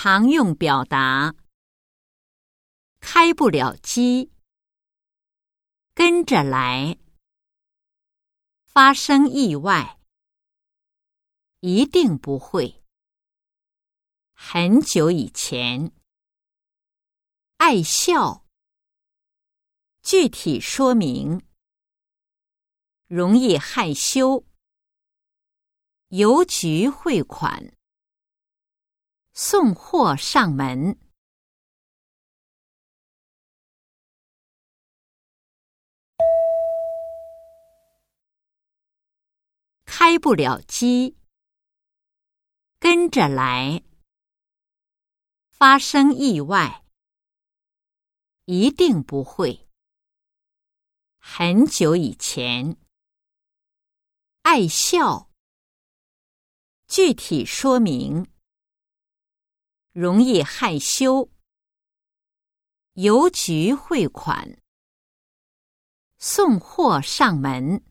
常用表达：开不了机，跟着来，发生意外，一定不会。很久以前，爱笑，具体说明，容易害羞，邮局汇款。送货上门，开不了机，跟着来，发生意外，一定不会。很久以前，爱笑，具体说明。容易害羞，邮局汇款，送货上门。